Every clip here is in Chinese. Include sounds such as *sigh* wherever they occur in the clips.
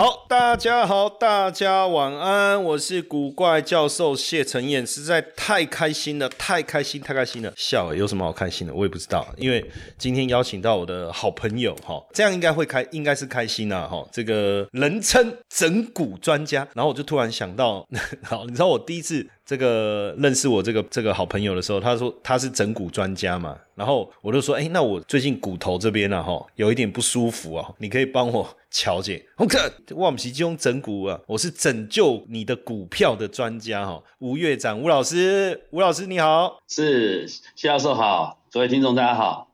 好，大家好，大家晚安，我是古怪教授谢承彦，实在太开心了，太开心，太开心了，笑，有什么好开心的？我也不知道，因为今天邀请到我的好朋友，哈，这样应该会开，应该是开心啊，哈，这个人称整蛊专家，然后我就突然想到，好，你知道我第一次。这个认识我这个这个好朋友的时候，他说他是整骨专家嘛，然后我就说，哎，那我最近骨头这边呢，哈，有一点不舒服啊，你可以帮我调节。OK，我们是用整骨啊，我是拯救你的股票的专家哈，吴月长吴老师，吴老师你好，是谢教授好，各位听众大家好。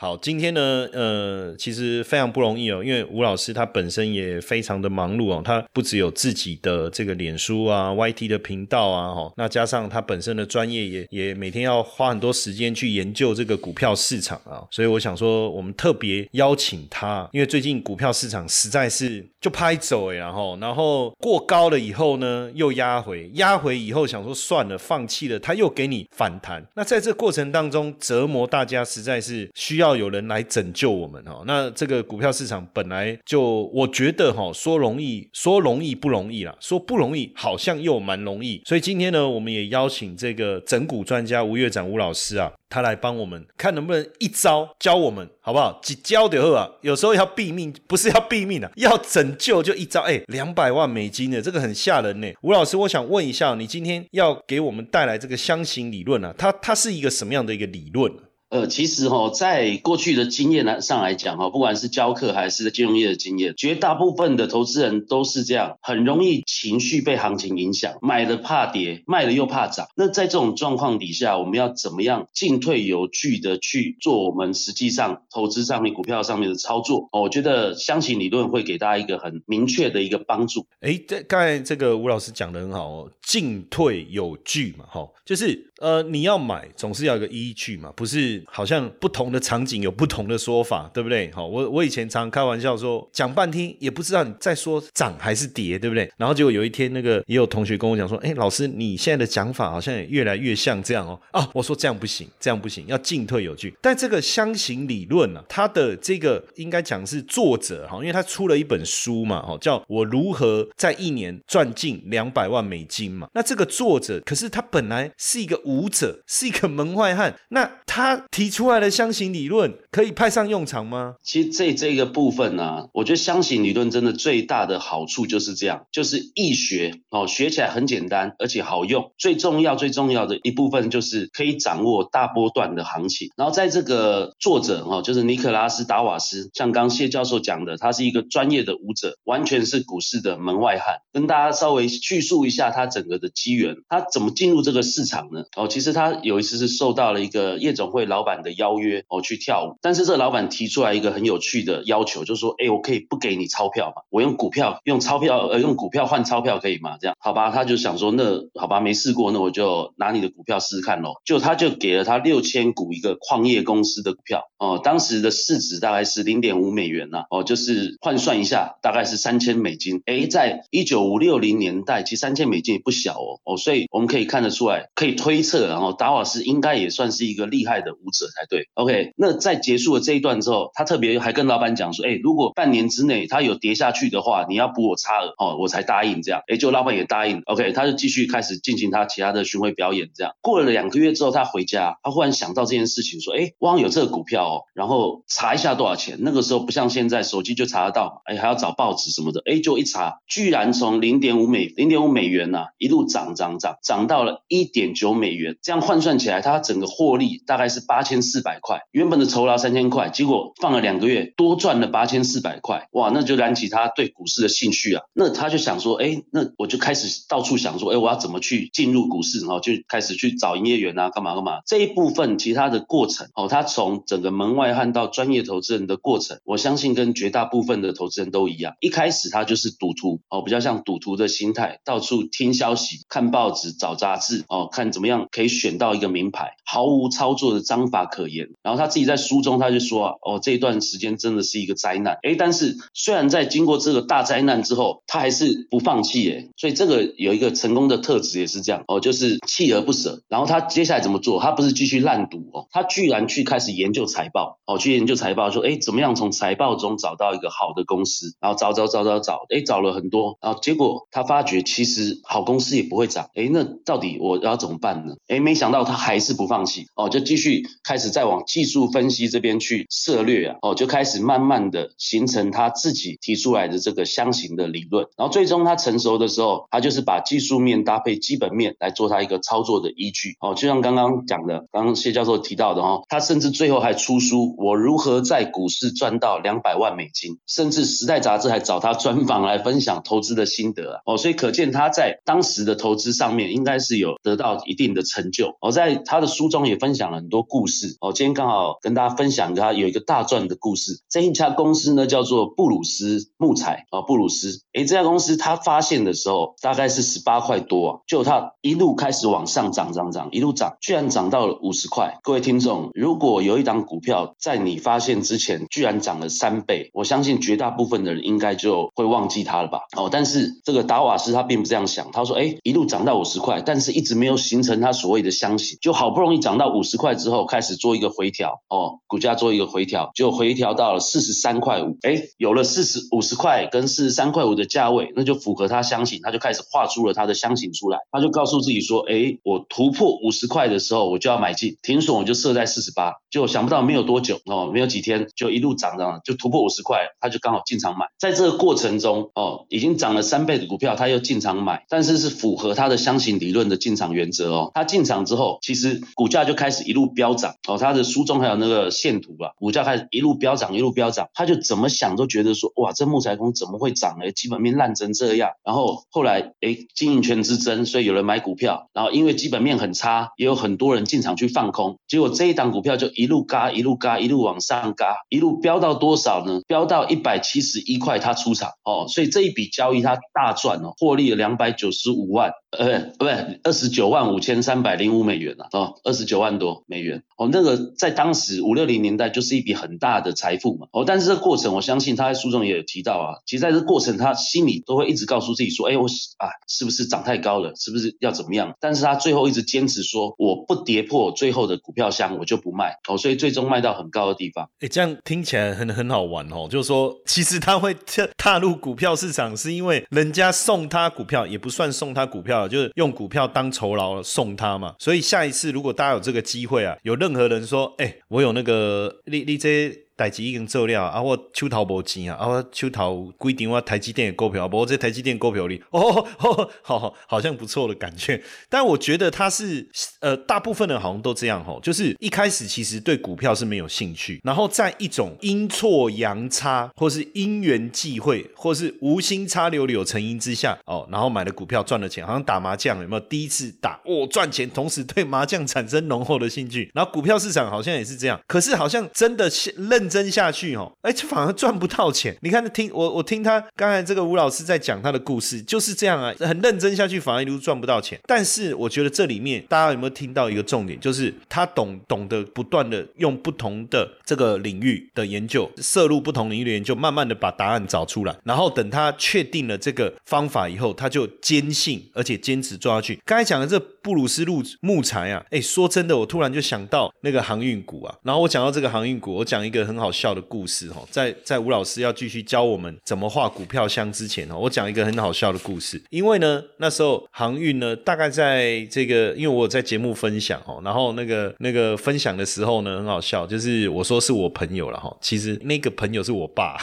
好，今天呢，呃，其实非常不容易哦，因为吴老师他本身也非常的忙碌哦，他不只有自己的这个脸书啊、YT 的频道啊，哈，那加上他本身的专业也也每天要花很多时间去研究这个股票市场啊，所以我想说，我们特别邀请他，因为最近股票市场实在是就拍走哎，然后然后过高了以后呢，又压回，压回以后想说算了，放弃了，他又给你反弹，那在这过程当中折磨大家，实在是需要。要有人来拯救我们哈，那这个股票市场本来就我觉得哈，说容易说容易不容易啦，说不容易好像又蛮容易，所以今天呢，我们也邀请这个整股专家吴月展吴老师啊，他来帮我们看能不能一招教我们好不好？几招的后啊，有时候要毙命，不是要毙命啊，要拯救就一招，哎，两百万美金的这个很吓人呢。吴老师，我想问一下，你今天要给我们带来这个箱型理论啊，它它是一个什么样的一个理论？呃，其实哈，在过去的经验来上来讲哈，不管是教课还是金融业的经验，绝大部分的投资人都是这样，很容易情绪被行情影响，买了怕跌，卖了又怕涨。那在这种状况底下，我们要怎么样进退有据的去做我们实际上投资上面股票上面的操作？我觉得箱型理论会给大家一个很明确的一个帮助。哎，这刚才这个吴老师讲的很好哦，进退有据嘛，哈，就是呃，你要买总是要一个依据嘛，不是。好像不同的场景有不同的说法，对不对？好，我我以前常开玩笑说，讲半天也不知道你在说涨还是跌，对不对？然后结果有一天，那个也有同学跟我讲说，哎，老师，你现在的讲法好像也越来越像这样哦。啊，我说这样不行，这样不行，要进退有据。但这个箱型理论呢，它的这个应该讲是作者哈，因为他出了一本书嘛，哈，叫我如何在一年赚进两百万美金嘛。那这个作者，可是他本来是一个舞者，是一个门外汉，那他。提出来的箱型理论可以派上用场吗？其实这这个部分呢，我觉得箱型理论真的最大的好处就是这样，就是易学哦，学起来很简单，而且好用。最重要最重要的一部分就是可以掌握大波段的行情。然后在这个作者哈，就是尼克拉斯达瓦斯，像刚谢教授讲的，他是一个专业的舞者，完全是股市的门外汉。跟大家稍微叙述一下他整个的机缘，他怎么进入这个市场呢？哦，其实他有一次是受到了一个夜总会老老板的邀约哦去跳舞，但是这老板提出来一个很有趣的要求，就是说，哎，我可以不给你钞票嘛？我用股票，用钞票，呃，用股票换钞票可以吗？这样好吧？他就想说，那好吧，没试过，那我就拿你的股票试试看喽。就他就给了他六千股一个矿业公司的股票哦，当时的市值大概是零点五美元呐，哦，就是换算一下，大概是三千美金。哎，在一九五六零年代，其实三千美金也不小哦，哦，所以我们可以看得出来，可以推测，然后达瓦斯应该也算是一个厉害的才对，OK。那在结束了这一段之后，他特别还跟老板讲说：“哎，如果半年之内他有跌下去的话，你要补我差额哦，我才答应这样。”哎，就老板也答应，OK。他就继续开始进行他其他的巡回表演，这样过了两个月之后，他回家，他忽然想到这件事情，说：“哎，汪有这个股票哦，然后查一下多少钱。那个时候不像现在手机就查得到，哎，还要找报纸什么的。哎，就一查，居然从零点五美零点五美元呐，一路涨涨涨，涨到了一点九美元。这样换算起来，他整个获利大概是八。八千四百块，原本的酬劳三千块，结果放了两个月，多赚了八千四百块，哇，那就燃起他对股市的兴趣啊。那他就想说，哎，那我就开始到处想说，哎，我要怎么去进入股市？然后就开始去找营业员啊，干嘛干嘛。这一部分其他的过程，哦，他从整个门外汉到专业投资人的过程，我相信跟绝大部分的投资人都一样，一开始他就是赌徒，哦，比较像赌徒的心态，到处听消息、看报纸、找杂志，哦，看怎么样可以选到一个名牌，毫无操作的章法可言。然后他自己在书中他就说，哦，这一段时间真的是一个灾难，哎，但是虽然在经过这个大灾难之后，他还是不放弃，哎，所以这个有一个成功的特质也是这样，哦，就是锲而不舍。然后他接下来怎么做？他不是继续烂赌哦，他居然去开始研究财报，哦，去研究财报，说，哎，怎么样从财报中找到一个好的公司？然后找找找找找，哎，找了很多，然后结果他发觉其实好公司也不会涨，哎，那到底我要怎么办呢？哎，没想到他还是不放弃，哦，就继续开始在往技术分析这边去涉略啊，哦，就开始慢慢的形成他自己提出来的这个箱型的理论，然后最终他成熟的时候，他就是把技术面搭配基本面来做他一个操作的依据，哦，就像刚刚讲的，刚刚谢教授提到的哦，他甚至最后还出书，我如何在股市赚到两百万美金，甚至时代杂志还找他专访来分享投资的心得啊，哦，所以可见他在当时的投资上面应该是有得到一定的成就，哦，在他的书中也分享了很多故故事，哦，今天刚好跟大家分享他有一个大赚的故事，这一家公司呢叫做布鲁斯木材，哦，布鲁斯，诶，这家公司他发现的时候大概是十八块多啊，就他一路开始往上涨涨涨，一路涨，居然涨到了五十块。各位听众，如果有一档股票在你发现之前居然涨了三倍，我相信绝大部分的人应该就会忘记它了吧？哦，但是这个达瓦斯他并不这样想，他说，哎，一路涨到五十块，但是一直没有形成他所谓的箱型，就好不容易涨到五十块之后，开始做一个回调，哦，股价做一个回调，就回调到了四十三块五，哎，有了四十五十块跟四十三块五的价位，那就符合他箱型，他就开始画出了他的箱型出来，他就告诉自己说，哎，我突破五十块的时候，我就要买进，停损我就设在四十八，就想不到没有多久哦，没有几天就一路涨涨，就突破五十块，他就刚好进场买，在这个过程中哦，已经涨了三倍的股票，他又进场买，但是是符合他的箱型理论的进场原则哦，他进场之后，其实股价就开始一路飙涨哦，他的书中还有那个线图啊，股价开始一路飙涨，一路飙涨，他就怎么想都觉得说，哇，这木材工怎么会涨呢？基本面烂成这样，然后后来哎，经营权之争，所以有人买股票，然后因为基本面很差，也有很多人进场去放空，结果这一档股票就一路嘎，一路嘎，一路往上嘎，一路飙到多少呢？飙到一百七十一块，他出场哦，所以这一笔交易他大赚哦，获利了两百九十五万，呃，不对，二十九万五千三百零五美元了哦，二十九万多美元哦，那个在当时五六零年代就是一笔很大的财富嘛哦，但是这个过程我相信他在书中也有提到啊，其实在这过程他心里都会一直告诉自己说，哎，我啊是不是涨太高了？是不是要怎么样？但是他最后一直坚持说，我不跌破最后的股票箱，我就不卖哦，所以最终卖到很高的地方。哎，这样听起来很很好玩哦，就是说其实他会踏踏入股票市场，是因为人家送他股票，也不算送他股票，就是用股票当酬劳送他嘛。所以下一次如果大家有这个机会啊，有任任何人说，哎，我有那个你你这。代志已经做了啊！我手头无钱啊！啊，我手头规定我台积电的股票，不过这台积电股票里 *laughs* 哦，好好好像不错的感觉。*laughs* 但我觉得他是呃，大部分人好像都这样吼，就是一开始其实对股票是没有兴趣，然后在一种阴错阳差，或是因缘际会，或是无心插柳柳成荫之下哦，然后买了股票赚了钱，好像打麻将有没有？第一次打哦赚钱，同时对麻将产生浓厚的兴趣。然后股票市场好像也是这样，可是好像真的认。真下去哦，哎，这反而赚不到钱。你看，听我我听他刚才这个吴老师在讲他的故事，就是这样啊，很认真下去，反而一路赚不到钱。但是我觉得这里面大家有没有听到一个重点，就是他懂懂得不断的用不同的这个领域的研究，涉入不同领域的研究，慢慢的把答案找出来。然后等他确定了这个方法以后，他就坚信而且坚持做下去。刚才讲的这布鲁斯路木材啊，哎，说真的，我突然就想到那个航运股啊。然后我讲到这个航运股，我讲一个很。好笑的故事哈，在在吴老师要继续教我们怎么画股票箱之前哦，我讲一个很好笑的故事。因为呢，那时候航运呢，大概在这个，因为我在节目分享哦，然后那个那个分享的时候呢，很好笑，就是我说是我朋友了哈，其实那个朋友是我爸，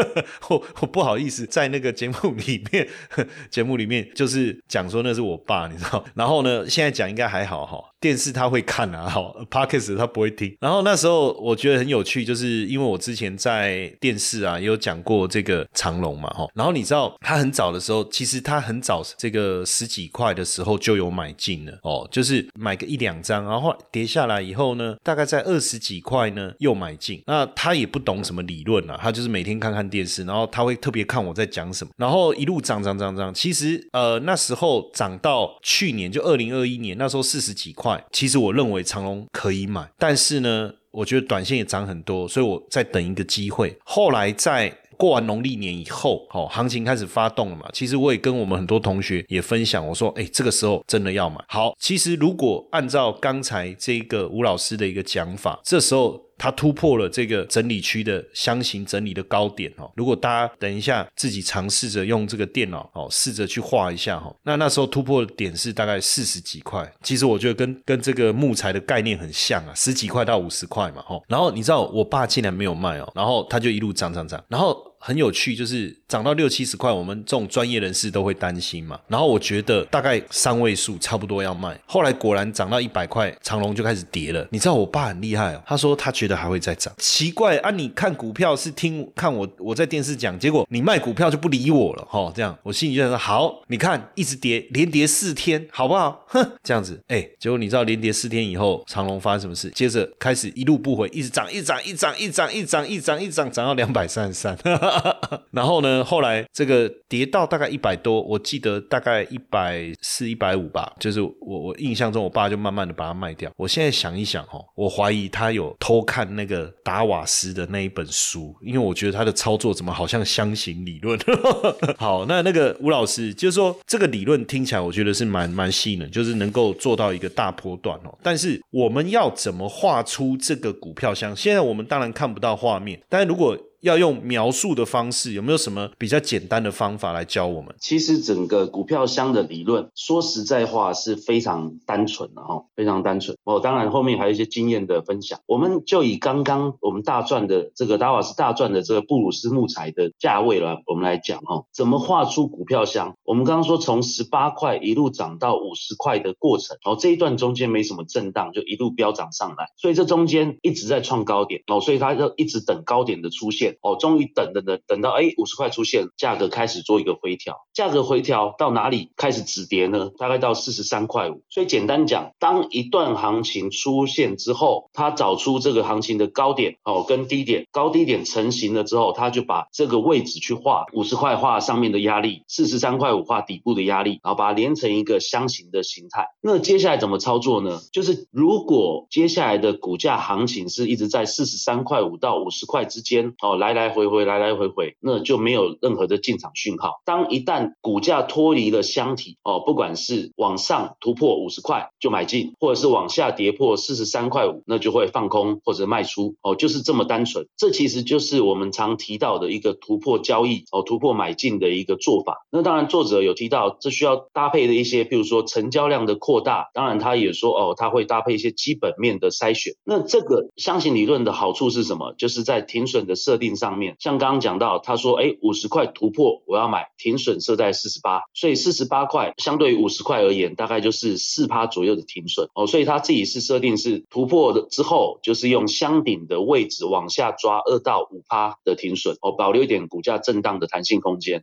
*laughs* 我我不好意思在那个节目里面，*laughs* 节目里面就是讲说那是我爸，你知道？然后呢，现在讲应该还好哈。电视他会看啊，好 p o d c a s t 他不会听。然后那时候我觉得很有趣，就是因为我之前在电视啊也有讲过这个长龙嘛，哈。然后你知道他很早的时候，其实他很早这个十几块的时候就有买进了哦，就是买个一两张，然后跌下来以后呢，大概在二十几块呢又买进。那他也不懂什么理论啊，他就是每天看看电视，然后他会特别看我在讲什么，然后一路涨涨涨涨。其实呃那时候涨到去年就二零二一年那时候四十几块，其实我认为长隆可以买，但是呢，我觉得短线也涨很多，所以我在等一个机会。后来在过完农历年以后，好，行情开始发动了嘛？其实我也跟我们很多同学也分享，我说，哎，这个时候真的要买。好，其实如果按照刚才这个吴老师的一个讲法，这时候它突破了这个整理区的箱型整理的高点哦。如果大家等一下自己尝试着用这个电脑哦，试着去画一下哈，那那时候突破的点是大概四十几块。其实我觉得跟跟这个木材的概念很像啊，十几块到五十块嘛哈。然后你知道我爸竟然没有卖哦，然后他就一路涨涨涨，然后。很有趣，就是涨到六七十块，我们这种专业人士都会担心嘛。然后我觉得大概三位数差不多要卖，后来果然涨到一百块，长龙就开始跌了。你知道我爸很厉害哦，他说他觉得还会再涨。奇怪啊，你看股票是听看我我在电视讲，结果你卖股票就不理我了哈。这样我心里就想说好，你看一直跌，连跌四天，好不好？哼，*laughs* 这样子，哎，结果你知道连跌四天以后，长龙发生什么事？接着开始一路不回，一直涨，一涨，一涨，一涨，一涨，一涨，一涨，涨到两百三十三。*laughs* *laughs* 然后呢？后来这个跌到大概一百多，我记得大概一百四、一百五吧。就是我我印象中，我爸就慢慢的把它卖掉。我现在想一想哦，我怀疑他有偷看那个达瓦斯的那一本书，因为我觉得他的操作怎么好像箱型理论。*laughs* 好，那那个吴老师就是说，这个理论听起来我觉得是蛮蛮细的，就是能够做到一个大波段哦。但是我们要怎么画出这个股票箱？现在我们当然看不到画面，但是如果要用描述的方式，有没有什么比较简单的方法来教我们？其实整个股票箱的理论，说实在话是非常单纯的哈，非常单纯。哦，当然后面还有一些经验的分享。我们就以刚刚我们大赚的这个达瓦斯大赚的这个布鲁斯木材的价位了，我们来讲哈，怎么画出股票箱？我们刚刚说从十八块一路涨到五十块的过程，哦，这一段中间没什么震荡，就一路飙涨上来，所以这中间一直在创高点哦，所以它就一直等高点的出现。哦，终于等等等等到哎五十块出现，价格开始做一个回调，价格回调到哪里开始止跌呢？大概到四十三块五。所以简单讲，当一段行情出现之后，它找出这个行情的高点哦跟低点，高低点成型了之后，它就把这个位置去画五十块画上面的压力，四十三块五画底部的压力，然后把它连成一个箱型的形态。那接下来怎么操作呢？就是如果接下来的股价行情是一直在四十三块五到五十块之间哦。来来回回，来来回回，那就没有任何的进场讯号。当一旦股价脱离了箱体哦，不管是往上突破五十块就买进，或者是往下跌破四十三块五，那就会放空或者卖出哦，就是这么单纯。这其实就是我们常提到的一个突破交易哦，突破买进的一个做法。那当然，作者有提到这需要搭配的一些，比如说成交量的扩大。当然，他也说哦，他会搭配一些基本面的筛选。那这个箱型理论的好处是什么？就是在停损的设定。上面。像刚刚讲到，他说，哎，五十块突破，我要买，停损设在四十八，所以四十八块相对于五十块而言，大概就是四趴左右的停损。哦，所以他自己是设定是突破的之后，就是用箱顶的位置往下抓二到五趴的停损。哦，保留一点股价震荡的弹性空间。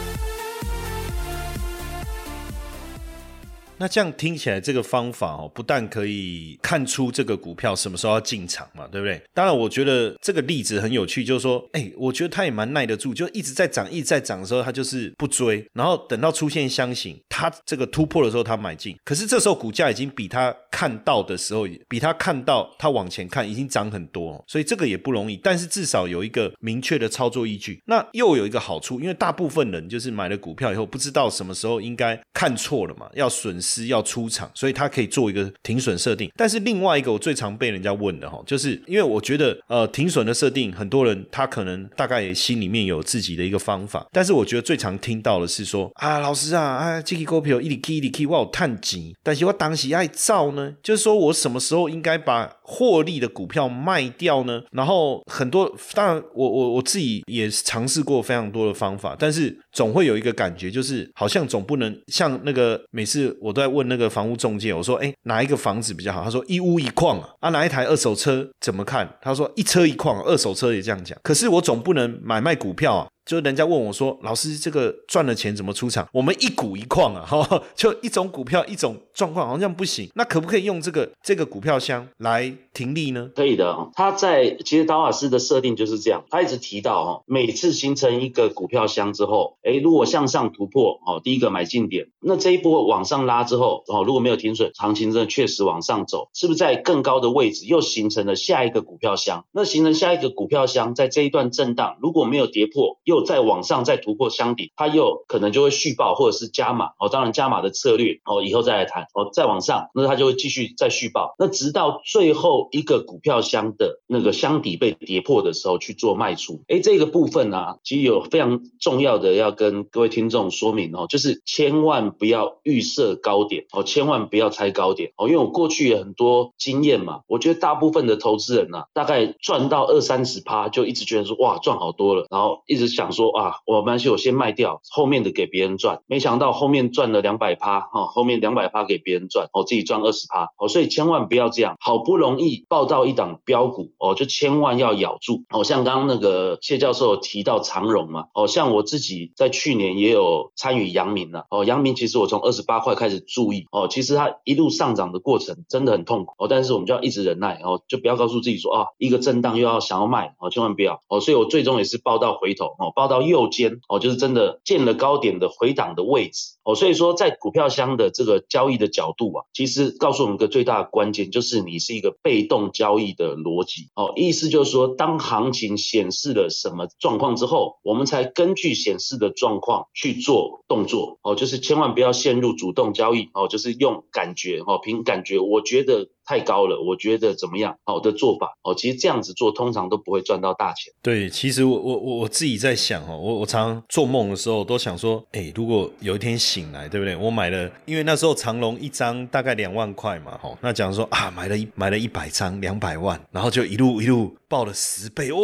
那这样听起来，这个方法哦，不但可以看出这个股票什么时候要进场嘛，对不对？当然，我觉得这个例子很有趣，就是说，哎，我觉得他也蛮耐得住，就一直在涨，一直在涨的时候，他就是不追，然后等到出现箱型，他这个突破的时候，他买进。可是这时候股价已经比他看到的时候，比他看到他往前看已经涨很多，所以这个也不容易。但是至少有一个明确的操作依据。那又有一个好处，因为大部分人就是买了股票以后，不知道什么时候应该看错了嘛，要损失要出场，所以他可以做一个停损设定。但是另外一个我最常被人家问的哈，就是因为我觉得呃停损的设定，很多人他可能大概心里面有自己的一个方法，但是我觉得最常听到的是说啊老师啊啊这个股票一里 K 一里 K 我有探急，但是我当时爱造呢，就是说我什么时候应该把获利的股票卖掉呢？然后很多当然我我我自己也尝试过非常多的方法，但是总会有一个感觉，就是好像总不能像那个每次我都在问那个房屋中介，我说哎哪一个房子比较好？他说一屋一矿啊，啊哪一台二手车怎么看？他说一车一矿，二手车也这样讲。可是我总不能买卖股票啊。就人家问我说：“老师，这个赚了钱怎么出场？我们一股一矿啊，哈，*laughs* 就一种股票一种状况，好像不行。那可不可以用这个这个股票箱来停利呢？可以的。他在其实达瓦斯的设定就是这样，他一直提到哈，每次形成一个股票箱之后，哎，如果向上突破，哦，第一个买进点，那这一波往上拉之后，哦，如果没有停损，行情真的确实往上走，是不是在更高的位置又形成了下一个股票箱？那形成下一个股票箱，在这一段震荡如果没有跌破，又再往上再突破箱底，它又可能就会续报或者是加码哦。当然加码的策略哦，以后再来谈哦。再往上，那它就会继续再续报。那直到最后一个股票箱的那个箱底被跌破的时候去做卖出。哎，这个部分呢，其实有非常重要的要跟各位听众说明哦，就是千万不要预设高点哦，千万不要猜高点哦。因为我过去有很多经验嘛，我觉得大部分的投资人呢，大概赚到二三十趴就一直觉得说哇赚好多了，然后一直想说。啊，我关系我先卖掉，后面的给别人赚。没想到后面赚了两百趴，哈，后面两百趴给别人赚，我自己赚二十趴，哦，所以千万不要这样。好不容易报到一档标股，哦，就千万要咬住。哦，像刚刚那个谢教授提到长荣嘛，哦，像我自己在去年也有参与阳明了，哦，阳明其实我从二十八块开始注意，哦，其实它一路上涨的过程真的很痛苦，哦，但是我们就要一直忍耐，哦，就不要告诉自己说，啊，一个震荡又要想要卖，哦，千万不要，哦，所以我最终也是报到回头，哦，报到。右肩哦，就是真的见了高点的回档的位置哦，所以说在股票箱的这个交易的角度啊，其实告诉我们一个最大的关键，就是你是一个被动交易的逻辑哦，意思就是说，当行情显示了什么状况之后，我们才根据显示的状况去做动作哦，就是千万不要陷入主动交易哦，就是用感觉哦，凭感觉，我觉得。太高了，我觉得怎么样？好的做法哦，其实这样子做通常都不会赚到大钱。对，其实我我我我自己在想哦，我我常常做梦的时候都想说，哎，如果有一天醒来，对不对？我买了，因为那时候长隆一张大概两万块嘛，吼，那假如说啊，买了一买了一百张两百万，然后就一路一路爆了十倍，哦，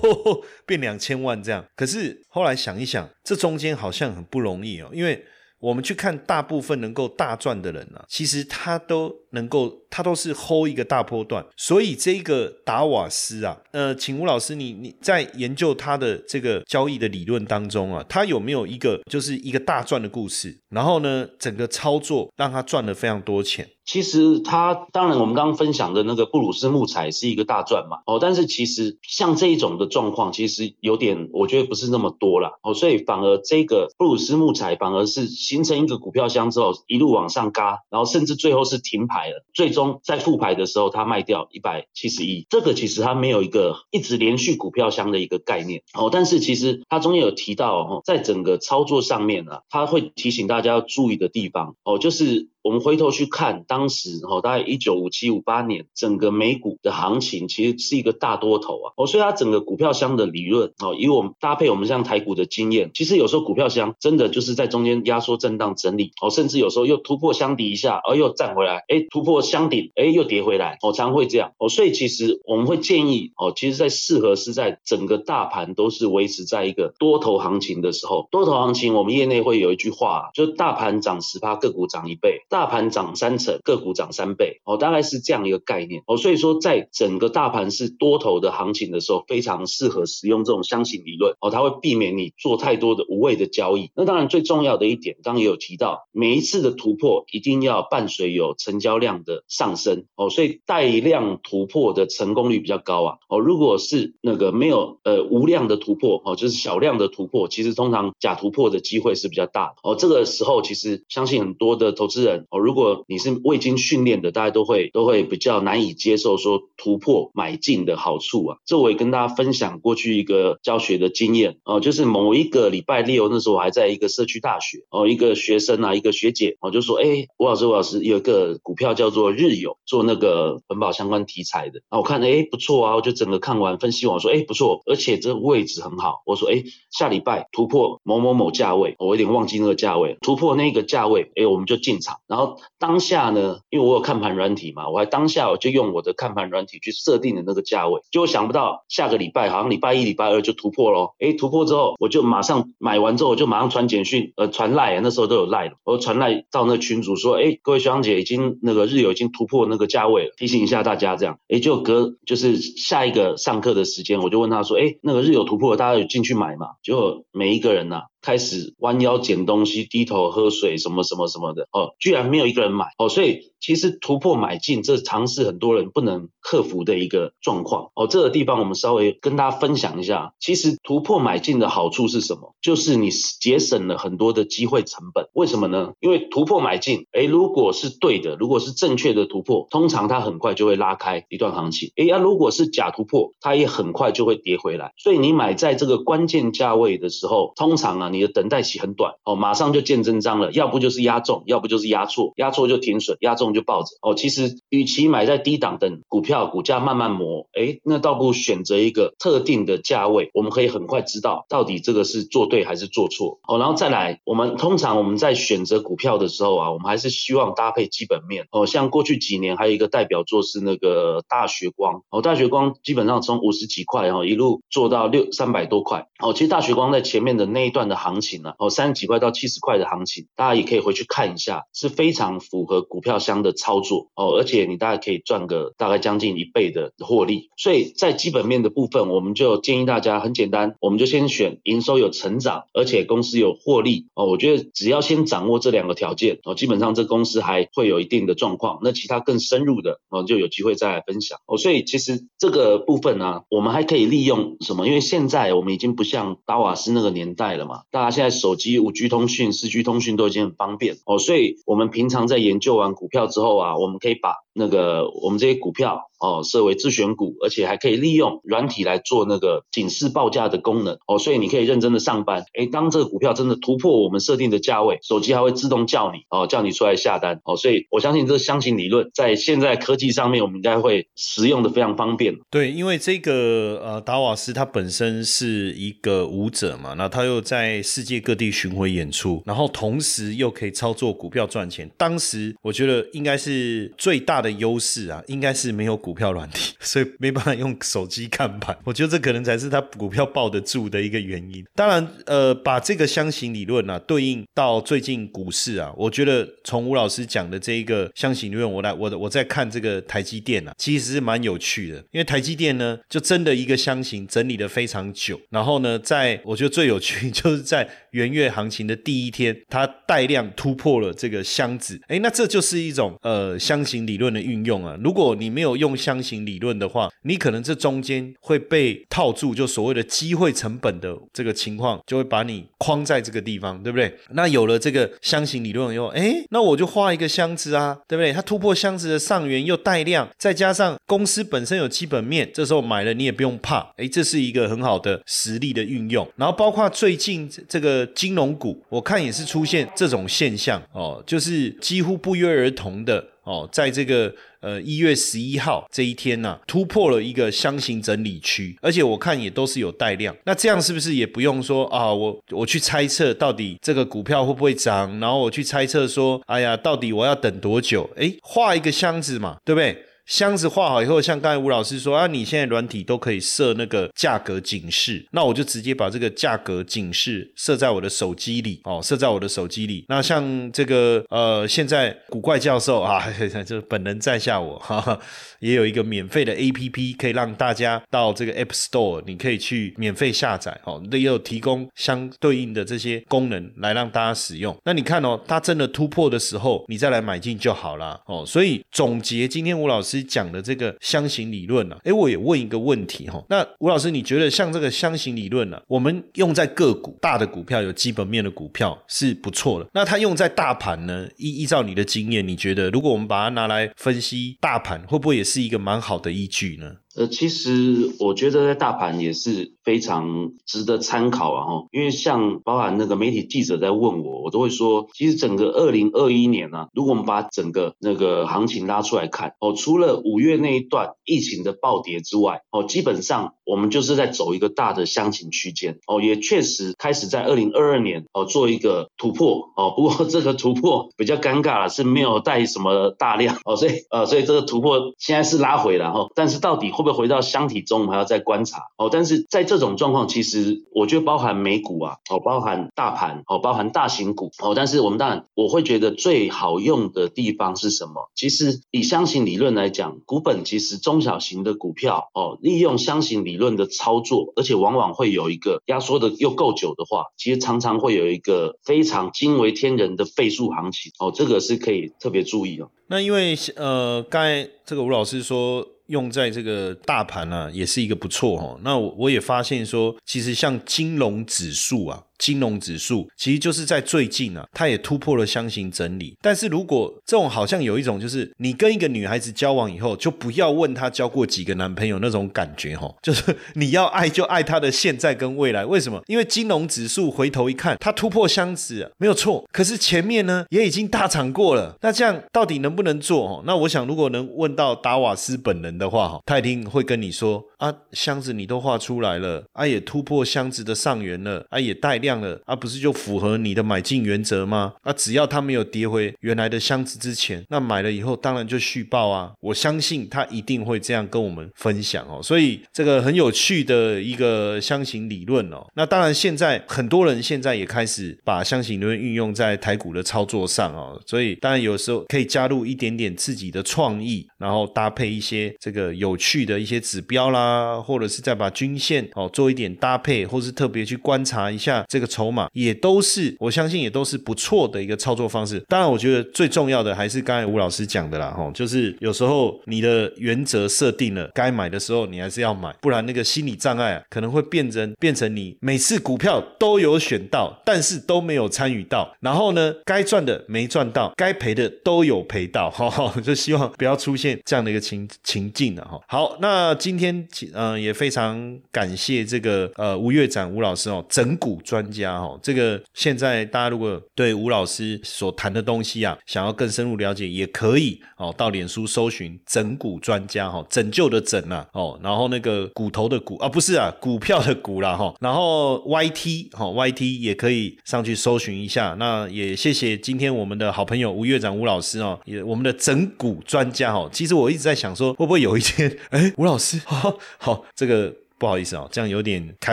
*laughs* 变两千万这样。可是后来想一想，这中间好像很不容易哦，因为我们去看大部分能够大赚的人啊，其实他都。能够，他都是 hold 一个大波段，所以这个达瓦斯啊，呃，请吴老师，你你在研究他的这个交易的理论当中啊，他有没有一个就是一个大赚的故事？然后呢，整个操作让他赚了非常多钱。其实他当然，我们刚刚分享的那个布鲁斯木材是一个大赚嘛，哦，但是其实像这一种的状况，其实有点，我觉得不是那么多了，哦，所以反而这个布鲁斯木材反而是形成一个股票箱之后，一路往上嘎，然后甚至最后是停牌了。最终在复牌的时候，它卖掉一百七十亿，这个其实它没有一个一直连续股票箱的一个概念哦。但是其实它中间有提到哦，在整个操作上面呢，它会提醒大家要注意的地方哦，就是。我们回头去看当时哦，大概一九五七五八年，整个美股的行情其实是一个大多头啊。哦，所以它整个股票箱的理论哦，以我们搭配我们像台股的经验，其实有时候股票箱真的就是在中间压缩震荡整理哦，甚至有时候又突破箱底一下，而又站回来，哎，突破箱顶，哎，又跌回来，哦，常会这样哦。所以其实我们会建议哦，其实在适合是在整个大盘都是维持在一个多头行情的时候，多头行情我们业内会有一句话，就是大盘涨十趴，个股涨一倍。大盘涨三成，个股涨三倍，哦，大概是这样一个概念，哦，所以说在整个大盘是多头的行情的时候，非常适合使用这种箱型理论，哦，它会避免你做太多的无谓的交易。那当然最重要的一点，刚刚也有提到，每一次的突破一定要伴随有成交量的上升，哦，所以带量突破的成功率比较高啊，哦，如果是那个没有呃无量的突破，哦，就是小量的突破，其实通常假突破的机会是比较大，哦，这个时候其实相信很多的投资人，哦，如果你是未经训练的，大家都会都会比较难以接受说突破买进的好处啊，这我也跟大家分享过去一个教学的经验，哦，就是某一个礼拜六那时候我还在一个社区大学，哦，一个学生啊，一个学姐，哦，就说，哎，吴老师，吴老师有一个股票叫做日友，做那个环保相关题材的，啊，我看，哎，不错啊，我就整个看完分析完，说，哎，不错，而且这个位置很好，我说，哎，下礼拜突破某某某价位，我有点忘记那个价位，突破那个价位，哎，我们就进场，然后当下呢，因为我有看盘软体嘛，我还当下我就用我的看盘软体去设定的那个价位，结果想不到下个礼拜好像礼拜一、礼拜二就突破咯。哎，突破之后我就马上买完之后我就马上传简讯，呃，传赖，那时候都有赖了，我传赖到那群主说，哎，各位学长姐已经那个日友已经突破那个价位了，提醒一下大家这样，哎，就隔就是下一个上课的时间，我就问他说，哎，那个日友突破，大家有进去买嘛？结果每一个人呐。开始弯腰捡东西，低头喝水，什么什么什么的哦，居然没有一个人买哦，所以其实突破买进，这尝试很多人不能克服的一个状况哦。这个地方我们稍微跟大家分享一下，其实突破买进的好处是什么？就是你节省了很多的机会成本。为什么呢？因为突破买进，哎，如果是对的，如果是正确的突破，通常它很快就会拉开一段行情。哎呀，如果是假突破，它也很快就会跌回来。所以你买在这个关键价位的时候，通常啊。你的等待期很短哦，马上就见真章了。要不就是压中，要不就是压错，压错就停损，压中就抱着哦。其实，与其买在低档等股票股价慢慢磨，哎，那倒不如选择一个特定的价位，我们可以很快知道到底这个是做对还是做错哦。然后再来，我们通常我们在选择股票的时候啊，我们还是希望搭配基本面哦。像过去几年还有一个代表作是那个大学光哦，大学光基本上从五十几块哦一路做到六三百多块哦。其实大学光在前面的那一段的。行情呢？哦，三十几块到七十块的行情，大家也可以回去看一下，是非常符合股票相的操作哦。而且你大概可以赚个大概将近一倍的获利。所以在基本面的部分，我们就建议大家很简单，我们就先选营收有成长，而且公司有获利哦。我觉得只要先掌握这两个条件哦，基本上这公司还会有一定的状况。那其他更深入的哦，就有机会再来分享哦。所以其实这个部分呢，我们还可以利用什么？因为现在我们已经不像达瓦斯那个年代了嘛。大家现在手机五 G 通讯、四 G 通讯都已经很方便哦，所以我们平常在研究完股票之后啊，我们可以把那个我们这些股票。哦，设为自选股，而且还可以利用软体来做那个警示报价的功能哦，所以你可以认真的上班。哎，当这个股票真的突破我们设定的价位，手机还会自动叫你哦，叫你出来下单哦。所以我相信这个箱型理论在现在科技上面，我们应该会使用的非常方便。对，因为这个呃达瓦斯他本身是一个舞者嘛，那他又在世界各地巡回演出，然后同时又可以操作股票赚钱。当时我觉得应该是最大的优势啊，应该是没有股。票软体，*laughs* 所以没办法用手机看盘。我觉得这可能才是他股票抱得住的一个原因。当然，呃，把这个箱型理论啊对应到最近股市啊，我觉得从吴老师讲的这一个箱型理论，我来我我在看这个台积电啊，其实是蛮有趣的。因为台积电呢，就真的一个箱型整理的非常久。然后呢，在我觉得最有趣 *laughs* 就是在元月行情的第一天，它带量突破了这个箱子。哎，那这就是一种呃箱型理论的运用啊。如果你没有用。箱型理论的话，你可能这中间会被套住，就所谓的机会成本的这个情况，就会把你框在这个地方，对不对？那有了这个箱型理论以后，哎，那我就画一个箱子啊，对不对？它突破箱子的上缘又带量，再加上公司本身有基本面，这时候买了你也不用怕，哎，这是一个很好的实力的运用。然后包括最近这个金融股，我看也是出现这种现象哦，就是几乎不约而同的哦，在这个。呃，一月十一号这一天呢，突破了一个箱型整理区，而且我看也都是有带量。那这样是不是也不用说啊？我我去猜测到底这个股票会不会涨，然后我去猜测说，哎呀，到底我要等多久？哎，画一个箱子嘛，对不对？箱子画好以后，像刚才吴老师说啊，你现在软体都可以设那个价格警示，那我就直接把这个价格警示设在我的手机里哦，设在我的手机里。那像这个呃，现在古怪教授啊，就 *laughs* 本人在下我哈哈，*laughs* 也有一个免费的 A P P，可以让大家到这个 App Store，你可以去免费下载哦，也有提供相对应的这些功能来让大家使用。那你看哦，它真的突破的时候，你再来买进就好了哦。所以总结今天吴老师讲的这个箱型理论呢，诶，我也问一个问题哈，那吴老师你觉得像这个箱型理论呢，我们用在个股大的股票有基本面的股票是不错的，那它用在大盘呢？依依照你的经验，你觉得如果我们把它拿来分析大盘，会不会也是一个蛮好的依据呢？呃，其实我觉得在大盘也是非常值得参考啊，哈，因为像包含那个媒体记者在问我，我都会说，其实整个二零二一年呢，如果我们把整个那个行情拉出来看，哦，除了五月那一段疫情的暴跌之外，哦，基本上我们就是在走一个大的箱型区间，哦，也确实开始在二零二二年哦做一个突破，哦，不过这个突破比较尴尬了，是没有带什么大量，哦，所以呃，所以这个突破现在是拉回了，哈，但是到底会不会回到箱体中，我们还要再观察哦。但是在这种状况，其实我觉得包含美股啊，哦，包含大盘，哦，包含大型股，哦。但是我们当然，我会觉得最好用的地方是什么？其实以箱型理论来讲，股本其实中小型的股票，哦，利用箱型理论的操作，而且往往会有一个压缩的又够久的话，其实常常会有一个非常惊为天人的倍数行情，哦，这个是可以特别注意哦。那因为呃，刚才这个吴老师说。用在这个大盘啊，也是一个不错哦。那我我也发现说，其实像金融指数啊。金融指数其实就是在最近啊，它也突破了箱型整理。但是如果这种好像有一种就是你跟一个女孩子交往以后，就不要问她交过几个男朋友那种感觉哈，*laughs* 就是你要爱就爱她的现在跟未来。为什么？因为金融指数回头一看，它突破箱子没有错，可是前面呢也已经大涨过了。那这样到底能不能做？哦，那我想如果能问到达瓦斯本人的话，哈，他一定会跟你说啊，箱子你都画出来了，啊也突破箱子的上缘了，啊也带量。了，而不是就符合你的买进原则吗？啊，只要它没有跌回原来的箱子之前，那买了以后当然就续报啊！我相信他一定会这样跟我们分享哦。所以这个很有趣的一个箱型理论哦。那当然现在很多人现在也开始把箱型理论运用在台股的操作上哦。所以当然有时候可以加入一点点自己的创意，然后搭配一些这个有趣的一些指标啦，或者是再把均线哦做一点搭配，或是特别去观察一下这。筹码也都是，我相信也都是不错的一个操作方式。当然，我觉得最重要的还是刚才吴老师讲的啦，哈，就是有时候你的原则设定了，该买的时候你还是要买，不然那个心理障碍啊，可能会变成变成你每次股票都有选到，但是都没有参与到，然后呢，该赚的没赚到，该赔的都有赔到，*laughs* 哈，就希望不要出现这样的一个情情境了，哈。好，那今天嗯也非常感谢这个呃吴月展吴老师哦，整股专。家哈，这个现在大家如果对吴老师所谈的东西啊，想要更深入了解，也可以哦，到脸书搜寻“整股专家”哈，拯救的整啊哦，然后那个骨头的骨啊，不是啊，股票的股啦哈，然后 YT 哈，YT 也可以上去搜寻一下。那也谢谢今天我们的好朋友吴院长吴老师哦，也我们的整股专家哈。其实我一直在想说，会不会有一天，哎，吴老师 *laughs* 好，好这个。不好意思啊，这样有点开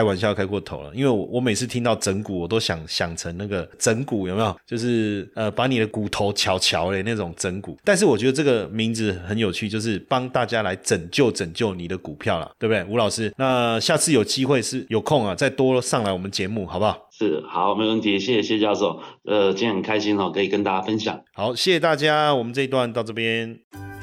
玩笑开过头了。因为我我每次听到整骨，我都想想成那个整骨有没有？就是呃，把你的骨头敲敲的那种整骨。但是我觉得这个名字很有趣，就是帮大家来拯救拯救你的股票了，对不对？吴老师，那下次有机会是有空啊，再多上来我们节目好不好？是，好，没问题，谢谢谢教授。呃，今天很开心哦，可以跟大家分享。好，谢谢大家，我们这一段到这边。